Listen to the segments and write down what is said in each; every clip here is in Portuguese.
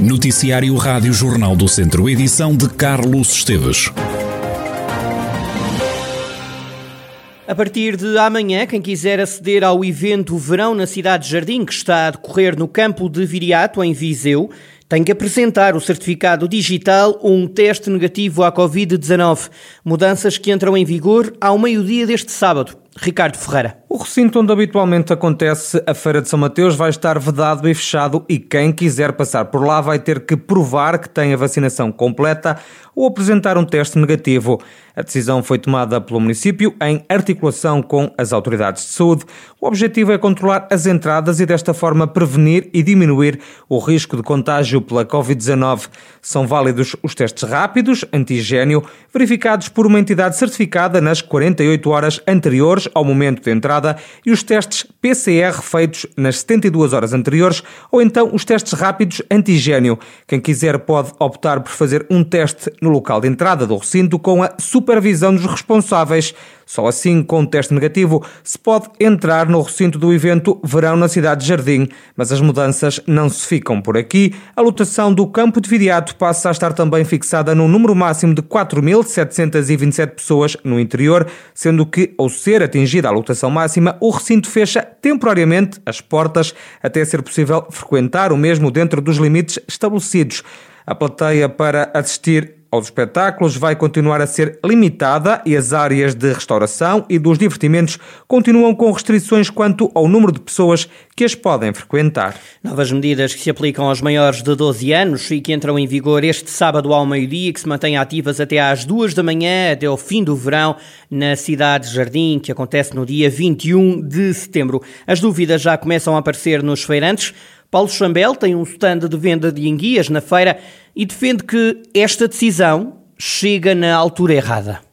Noticiário Rádio Jornal do Centro, edição de Carlos Esteves. A partir de amanhã, quem quiser aceder ao evento Verão na Cidade de Jardim, que está a decorrer no campo de Viriato, em Viseu, tem que apresentar o certificado digital ou um teste negativo à Covid-19. Mudanças que entram em vigor ao meio-dia deste sábado. Ricardo Ferreira. O recinto onde habitualmente acontece a Feira de São Mateus vai estar vedado e fechado e quem quiser passar por lá vai ter que provar que tem a vacinação completa ou apresentar um teste negativo. A decisão foi tomada pelo município em articulação com as autoridades de saúde. O objetivo é controlar as entradas e desta forma prevenir e diminuir o risco de contágio pela Covid-19. São válidos os testes rápidos, antigênio, verificados por uma entidade certificada nas 48 horas anteriores ao momento de entrada e os testes PCR feitos nas 72 horas anteriores ou então os testes rápidos antigênio. Quem quiser pode optar por fazer um teste no local de entrada do recinto com a supervisão dos responsáveis. Só assim, com teste negativo, se pode entrar no recinto do evento Verão na cidade de Jardim. Mas as mudanças não se ficam por aqui. A lotação do campo de Viriato passa a estar também fixada num número máximo de 4.727 pessoas no interior, sendo que, ao ser atingida a lotação máxima, o recinto fecha temporariamente as portas até ser possível frequentar o mesmo dentro dos limites estabelecidos. A plateia para assistir aos espetáculos vai continuar a ser limitada e as áreas de restauração e dos divertimentos continuam com restrições quanto ao número de pessoas que as podem frequentar. Novas medidas que se aplicam aos maiores de 12 anos e que entram em vigor este sábado ao meio-dia, que se mantêm ativas até às 2 da manhã, até ao fim do verão, na cidade de Jardim, que acontece no dia 21 de setembro. As dúvidas já começam a aparecer nos feirantes. Paulo Chambel tem um stand de venda de enguias na feira e defende que esta decisão chega na altura errada.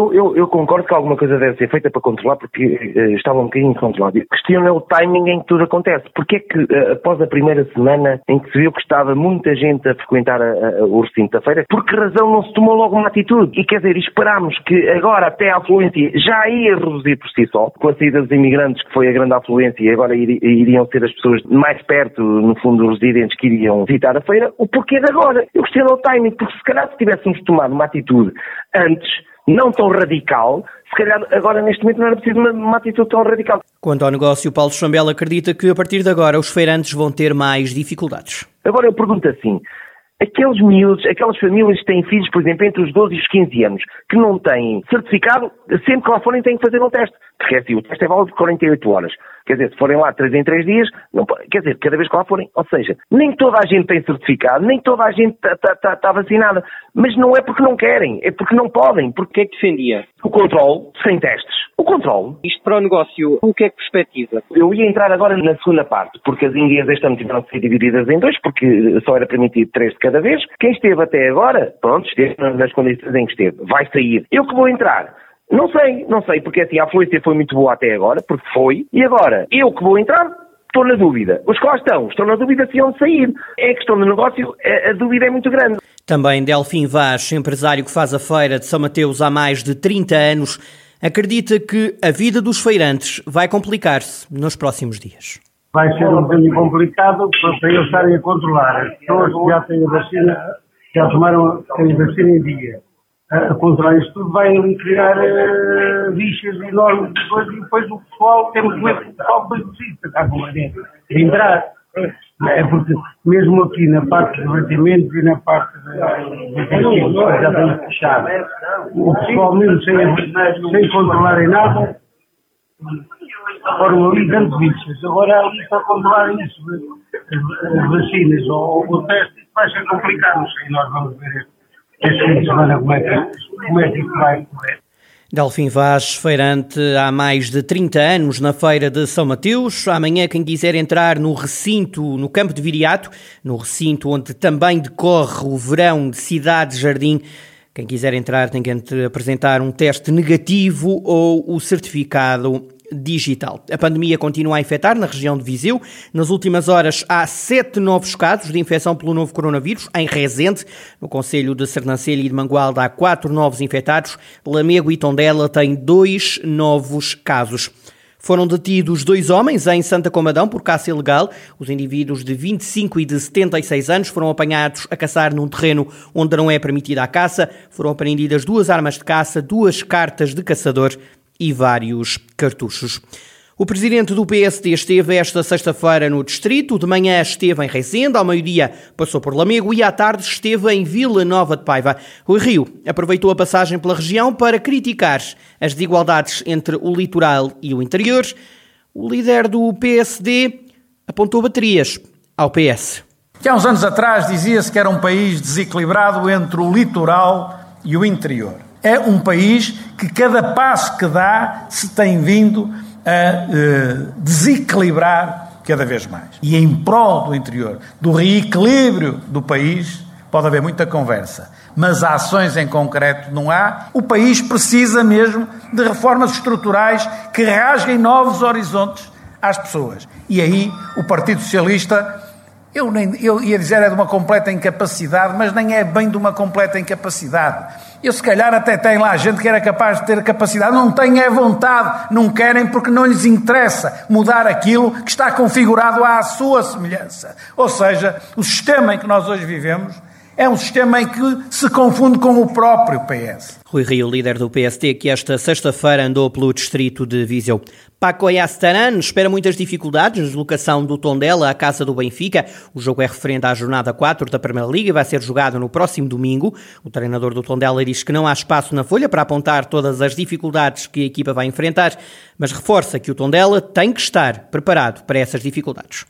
Eu, eu, eu, concordo que alguma coisa deve ser feita para controlar, porque uh, estava um bocadinho controlado. A questão é o timing em que tudo acontece. Porque é que, uh, após a primeira semana em que se viu que estava muita gente a frequentar a, a, o recinto da feira, por que razão não se tomou logo uma atitude? E quer dizer, esperámos que agora até a afluência já ia reduzir por si só, com a saída dos imigrantes, que foi a grande afluência, e agora ir, iriam ser as pessoas mais perto, no fundo, os residentes que iriam visitar a feira, o porquê de agora? Eu questiono o timing, porque se calhar se tivéssemos tomado uma atitude antes, não tão radical, se calhar agora neste momento não era preciso uma, uma atitude tão radical. Quanto ao negócio, Paulo Chambela acredita que a partir de agora os feirantes vão ter mais dificuldades. Agora eu pergunto assim, aqueles miúdos, aquelas famílias que têm filhos, por exemplo, entre os 12 e os 15 anos, que não têm certificado, sempre que lá forem têm que fazer um teste. Porque assim, o teste é válido de 48 horas. Quer dizer, se forem lá 3 em 3 dias, não, quer dizer, cada vez que lá forem. Ou seja, nem toda a gente tem certificado, nem toda a gente está tá, tá, tá vacinada. Mas não é porque não querem, é porque não podem. Porque o que é que defendia? O controle, sem testes. O controle. Isto para o negócio, o que é que perspectiva? Eu ia entrar agora na segunda parte, porque as Índias este ano tiveram que ser divididas em dois, porque só era permitido três de cada vez. Quem esteve até agora, pronto, esteve nas condições em que esteve. Vai sair. Eu que vou entrar. Não sei, não sei, porque assim, a afluência foi muito boa até agora, porque foi, e agora, eu que vou entrar, estou na dúvida. Os que lá estão, estão na dúvida se iam sair. É questão do negócio, a, a dúvida é muito grande. Também Delfim Vaz, empresário que faz a feira de São Mateus há mais de 30 anos, acredita que a vida dos feirantes vai complicar-se nos próximos dias. Vai ser um bocadinho complicado para eles estarem a controlar. As pessoas que já têm a vacina, já tomaram a vacina em dia a controlar isto tudo, vai criar uh, bichas enormes depois, e depois o pessoal, temos que ver que o pessoal depois precisa estar com a dentro, de entrar. É porque mesmo aqui na parte dos batimentos e na parte dos já tem fechado. O pessoal mesmo sem, sem controlarem nada, foram ali dando bichas. Agora ali para controlar isso, as vacinas ou o teste, vai ser complicado, não sei, nós vamos ver este fim de semana como é que, como é que vai correr. Delfim Vaz, feirante há mais de 30 anos na Feira de São Mateus. Amanhã, quem quiser entrar no recinto, no campo de Viriato, no recinto onde também decorre o verão de Cidade Jardim, quem quiser entrar tem que apresentar um teste negativo ou o certificado digital. A pandemia continua a infectar na região de Viseu. Nas últimas horas há sete novos casos de infecção pelo novo coronavírus em Rezende. No Conselho de Sernancelha e de Mangualda há quatro novos infectados. Lamego e Tondela têm dois novos casos. Foram detidos dois homens em Santa Comadão por caça ilegal. Os indivíduos de 25 e de 76 anos foram apanhados a caçar num terreno onde não é permitida a caça. Foram apreendidas duas armas de caça, duas cartas de caçador e vários cartuchos. O presidente do PSD esteve esta sexta-feira no Distrito, de manhã esteve em Reisende, ao meio-dia passou por Lamego e à tarde esteve em Vila Nova de Paiva. O Rio aproveitou a passagem pela região para criticar as desigualdades entre o litoral e o interior. O líder do PSD apontou baterias ao PS. Que há uns anos atrás dizia-se que era um país desequilibrado entre o litoral e o interior. É um país que cada passo que dá se tem vindo a uh, desequilibrar cada vez mais. E em prol do interior, do reequilíbrio do país, pode haver muita conversa, mas ações em concreto não há. O país precisa mesmo de reformas estruturais que rasguem novos horizontes às pessoas. E aí o Partido Socialista eu, nem, eu ia dizer é de uma completa incapacidade, mas nem é bem de uma completa incapacidade. Eu, se calhar, até tem lá gente que era capaz de ter capacidade, não tem é vontade, não querem porque não lhes interessa mudar aquilo que está configurado à sua semelhança. Ou seja, o sistema em que nós hoje vivemos é um sistema em que se confunde com o próprio PS. Rui Rio, líder do PSD, que esta sexta-feira andou pelo distrito de Viseu. Paco Ayastaran espera muitas dificuldades na deslocação do Tondela à casa do Benfica. O jogo é referente à jornada 4 da Primeira Liga e vai ser jogado no próximo domingo. O treinador do Tondela diz que não há espaço na folha para apontar todas as dificuldades que a equipa vai enfrentar, mas reforça que o Tondela tem que estar preparado para essas dificuldades.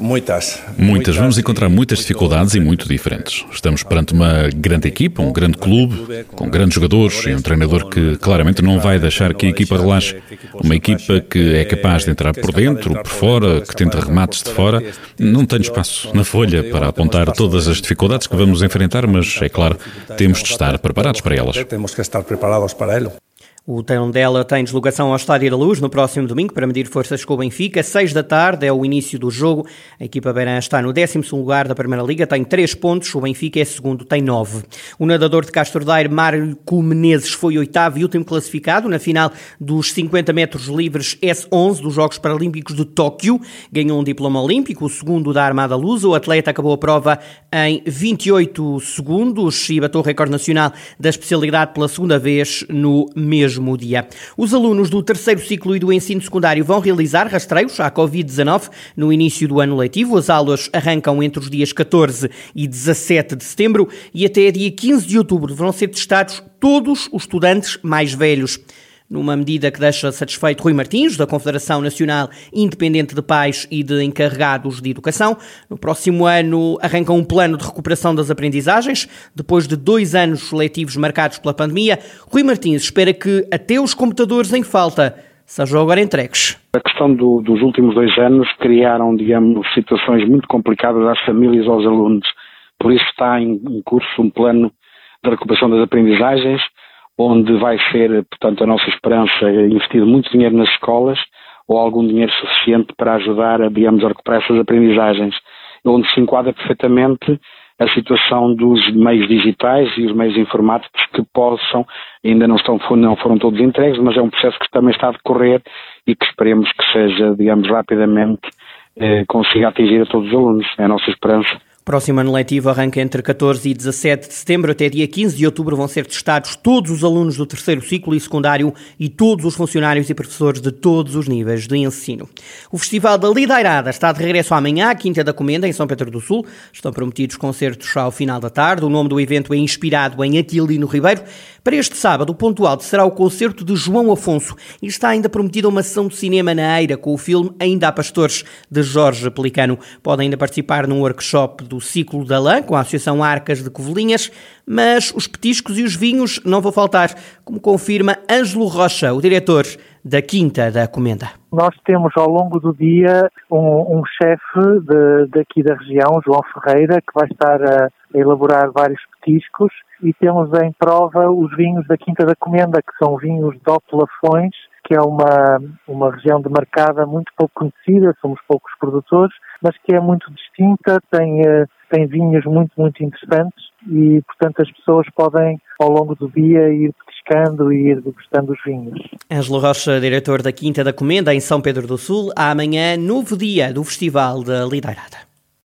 Muitas. Muitas. Vamos encontrar muitas dificuldades e muito diferentes. Estamos perante uma grande equipa, um grande clube, com grandes jogadores e um treinador que claramente não vai deixar que a equipa relaxe. Uma equipa que é capaz de entrar por dentro, por fora, que tenta remates de fora. Não tenho espaço na folha para apontar todas as dificuldades que vamos enfrentar, mas é claro, temos de estar preparados para elas. Temos que estar preparados para elas. O Tondela tem deslocação ao Estádio da Luz no próximo domingo para medir forças com o Benfica. Seis da tarde é o início do jogo. A equipa beirã está no 12 lugar da Primeira Liga, tem três pontos. O Benfica é segundo, tem nove. O nadador de Castro Daire, Marco Menezes, foi oitavo e último classificado na final dos 50 metros livres S11 dos Jogos Paralímpicos de Tóquio. Ganhou um diploma olímpico, o segundo da Armada Lusa. O atleta acabou a prova em 28 segundos e bateu o recorde nacional da especialidade pela segunda vez no mesmo mesmo dia. Os alunos do terceiro ciclo e do ensino secundário vão realizar rastreios à Covid-19 no início do ano letivo. As aulas arrancam entre os dias 14 e 17 de setembro e até dia 15 de outubro vão ser testados todos os estudantes mais velhos numa medida que deixa satisfeito Rui Martins, da Confederação Nacional Independente de Pais e de Encarregados de Educação. No próximo ano arranca um plano de recuperação das aprendizagens, depois de dois anos letivos marcados pela pandemia. Rui Martins espera que até os computadores em falta sejam agora entregues. A questão do, dos últimos dois anos criaram, digamos, situações muito complicadas às famílias e aos alunos. Por isso está em curso um plano de recuperação das aprendizagens, onde vai ser, portanto, a nossa esperança investir muito dinheiro nas escolas ou algum dinheiro suficiente para ajudar, a, digamos, a recuperar essas aprendizagens, onde se enquadra perfeitamente a situação dos meios digitais e os meios informáticos que possam, ainda não, estão, não foram todos entregues, mas é um processo que também está a decorrer e que esperemos que seja, digamos, rapidamente, eh, consiga atingir a todos os alunos. É a nossa esperança. Próximo ano letivo arranca entre 14 e 17 de setembro. Até dia 15 de outubro vão ser testados todos os alunos do terceiro ciclo e secundário e todos os funcionários e professores de todos os níveis de ensino. O Festival da Lideirada está de regresso amanhã à Quinta da Comenda, em São Pedro do Sul. Estão prometidos concertos ao final da tarde. O nome do evento é inspirado em Aquilino Ribeiro. Para este sábado, o ponto alto será o concerto de João Afonso e está ainda prometida uma sessão de cinema na Eira com o filme Ainda há Pastores, de Jorge Pelicano. Podem ainda participar num workshop ciclo da lã, com a Associação Arcas de Covelinhas, mas os petiscos e os vinhos não vão faltar, como confirma Ângelo Rocha, o diretor da Quinta da Comenda. Nós temos ao longo do dia um, um chefe daqui da região, João Ferreira, que vai estar a, a elaborar vários petiscos e temos em prova os vinhos da Quinta da Comenda, que são vinhos Lafões, que é uma, uma região demarcada muito pouco conhecida, somos poucos produtores, mas que é muito distinta, tem, eh, tem vinhos muito, muito interessantes e, portanto, as pessoas podem, ao longo do dia, ir pescando e ir degustando os vinhos. Ângelo Rocha, diretor da Quinta da Comenda, em São Pedro do Sul, amanhã, novo dia do Festival da Lideirada.